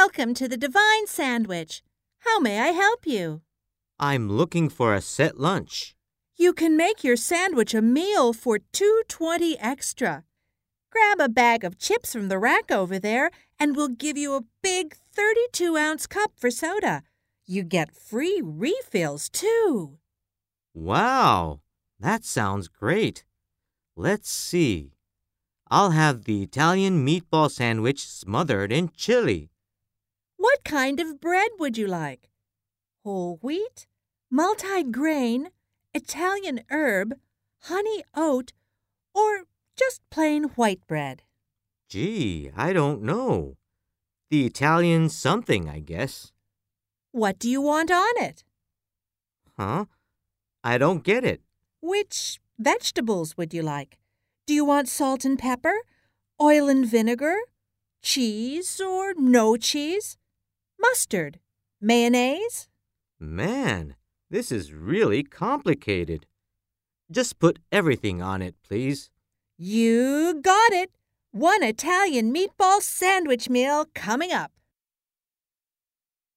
Welcome to the Divine Sandwich. How may I help you? I'm looking for a set lunch. You can make your sandwich a meal for 220 extra. Grab a bag of chips from the rack over there and we'll give you a big 32 ounce cup for soda. You get free refills too. Wow, that sounds great. Let's see. I'll have the Italian meatball sandwich smothered in chili. What kind of bread would you like? Whole wheat, multi-grain, Italian herb, honey oat, or just plain white bread? Gee, I don't know. The Italian something, I guess. What do you want on it? Huh? I don't get it. Which vegetables would you like? Do you want salt and pepper, oil and vinegar, cheese or no cheese, mustard, mayonnaise? Man, this is really complicated. Just put everything on it, please. You got it! One Italian meatball sandwich meal coming up.